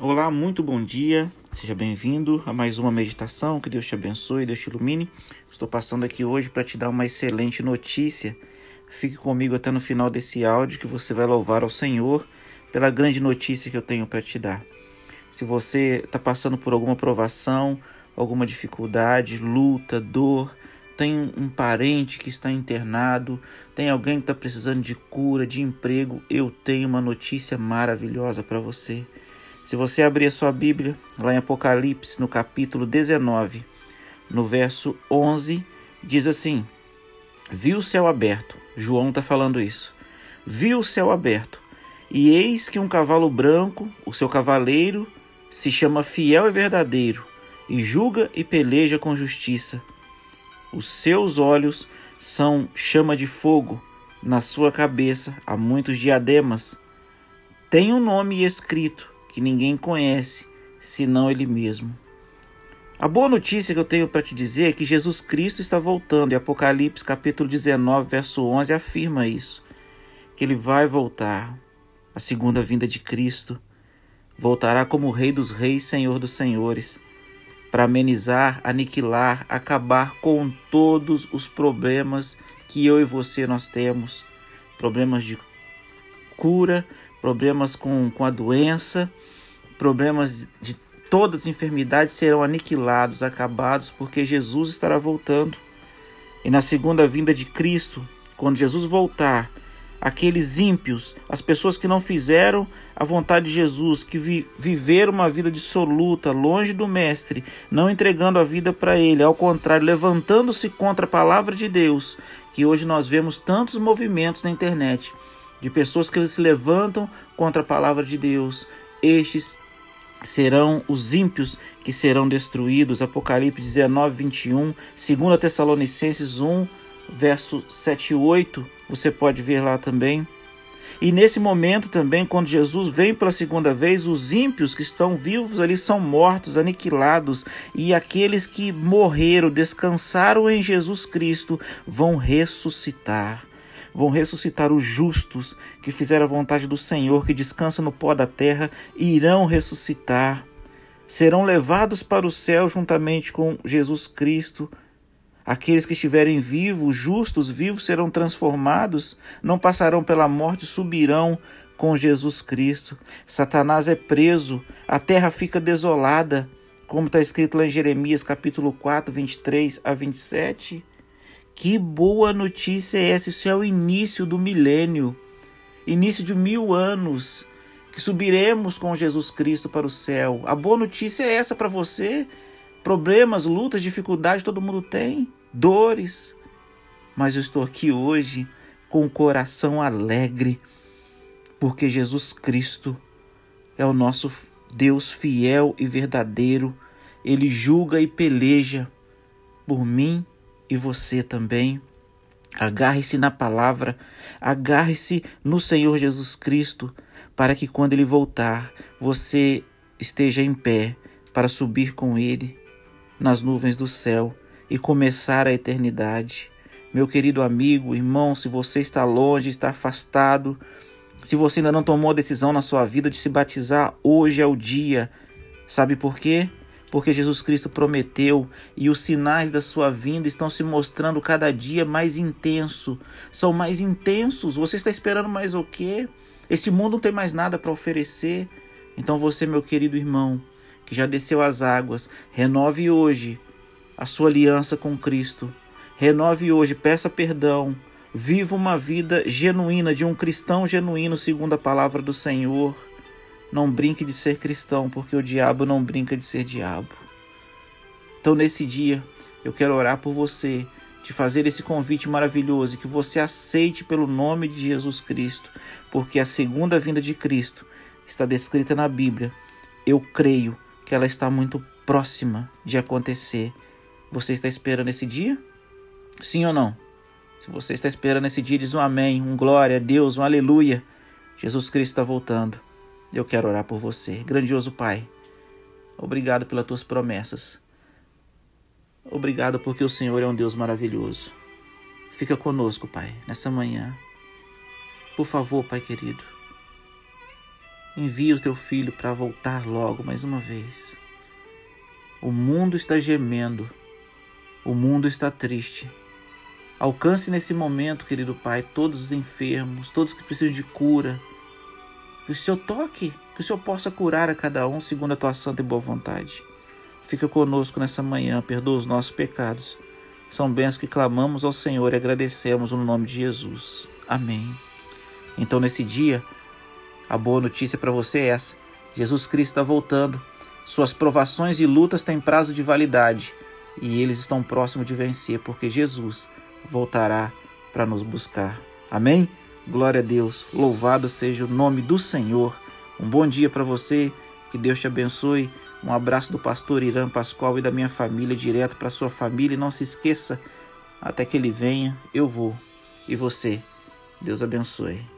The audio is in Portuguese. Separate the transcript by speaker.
Speaker 1: Olá, muito bom dia. Seja bem-vindo a mais uma meditação. Que Deus te abençoe, Deus te ilumine. Estou passando aqui hoje para te dar uma excelente notícia. Fique comigo até no final desse áudio que você vai louvar ao Senhor pela grande notícia que eu tenho para te dar. Se você está passando por alguma provação, alguma dificuldade, luta, dor, tem um parente que está internado, tem alguém que está precisando de cura, de emprego, eu tenho uma notícia maravilhosa para você. Se você abrir a sua Bíblia, lá em Apocalipse, no capítulo 19, no verso 11, diz assim: Viu o céu aberto. João está falando isso. Viu o céu aberto. E eis que um cavalo branco, o seu cavaleiro, se chama Fiel e Verdadeiro, e julga e peleja com justiça. Os seus olhos são chama de fogo, na sua cabeça há muitos diademas. Tem um nome escrito que ninguém conhece senão Ele mesmo. A boa notícia que eu tenho para te dizer é que Jesus Cristo está voltando, e Apocalipse capítulo 19, verso 11 afirma isso, que ele vai voltar. A segunda vinda de Cristo voltará como Rei dos Reis, Senhor dos Senhores, para amenizar, aniquilar, acabar com todos os problemas que eu e você nós temos, problemas de cura, problemas com, com a doença, problemas de todas as enfermidades serão aniquilados, acabados, porque Jesus estará voltando. E na segunda vinda de Cristo, quando Jesus voltar, aqueles ímpios, as pessoas que não fizeram a vontade de Jesus, que vi, viveram uma vida dissoluta, longe do Mestre, não entregando a vida para Ele, ao contrário, levantando-se contra a palavra de Deus, que hoje nós vemos tantos movimentos na internet de pessoas que se levantam contra a palavra de Deus. Estes serão os ímpios que serão destruídos. Apocalipse 19, 21, 2 Tessalonicenses 1, verso 7 e 8, você pode ver lá também. E nesse momento também, quando Jesus vem pela segunda vez, os ímpios que estão vivos ali são mortos, aniquilados, e aqueles que morreram, descansaram em Jesus Cristo, vão ressuscitar vão ressuscitar os justos que fizeram a vontade do Senhor, que descansa no pó da terra, irão ressuscitar. Serão levados para o céu juntamente com Jesus Cristo. Aqueles que estiverem vivos, justos, vivos, serão transformados, não passarão pela morte, subirão com Jesus Cristo. Satanás é preso, a terra fica desolada, como está escrito lá em Jeremias capítulo 4, 23 a 27. Que boa notícia é essa! Isso é o início do milênio, início de mil anos, que subiremos com Jesus Cristo para o céu. A boa notícia é essa para você. Problemas, lutas, dificuldades, todo mundo tem, dores. Mas eu estou aqui hoje com o coração alegre, porque Jesus Cristo é o nosso Deus fiel e verdadeiro. Ele julga e peleja por mim e você também. Agarre-se na palavra, agarre-se no Senhor Jesus Cristo, para que quando ele voltar, você esteja em pé para subir com ele nas nuvens do céu e começar a eternidade. Meu querido amigo, irmão, se você está longe, está afastado, se você ainda não tomou a decisão na sua vida de se batizar, hoje é o dia. Sabe por quê? Porque Jesus Cristo prometeu e os sinais da sua vinda estão se mostrando cada dia mais intenso. São mais intensos. Você está esperando mais o quê? Esse mundo não tem mais nada para oferecer. Então você, meu querido irmão, que já desceu as águas, renove hoje a sua aliança com Cristo. Renove hoje, peça perdão. Viva uma vida genuína de um cristão genuíno segundo a palavra do Senhor. Não brinque de ser cristão, porque o diabo não brinca de ser diabo. Então, nesse dia, eu quero orar por você, te fazer esse convite maravilhoso e que você aceite pelo nome de Jesus Cristo, porque a segunda vinda de Cristo está descrita na Bíblia. Eu creio que ela está muito próxima de acontecer. Você está esperando esse dia? Sim ou não? Se você está esperando esse dia, diz um amém, um glória a Deus, um aleluia. Jesus Cristo está voltando. Eu quero orar por você. Grandioso Pai, obrigado pelas tuas promessas. Obrigado porque o Senhor é um Deus maravilhoso. Fica conosco, Pai, nessa manhã. Por favor, Pai querido. envia o teu filho para voltar logo mais uma vez. O mundo está gemendo, o mundo está triste. Alcance nesse momento, querido Pai, todos os enfermos, todos que precisam de cura. O Senhor toque, que o Senhor possa curar a cada um segundo a tua santa e boa vontade. Fica conosco nessa manhã, perdoa os nossos pecados. São bênçãos que clamamos ao Senhor e agradecemos no nome de Jesus. Amém. Então, nesse dia, a boa notícia para você é essa: Jesus Cristo está voltando. Suas provações e lutas têm prazo de validade e eles estão próximos de vencer, porque Jesus voltará para nos buscar. Amém? Glória a Deus. Louvado seja o nome do Senhor. Um bom dia para você. Que Deus te abençoe. Um abraço do pastor Irã Pascoal e da minha família direto para sua família. E não se esqueça, até que ele venha, eu vou. E você. Deus abençoe.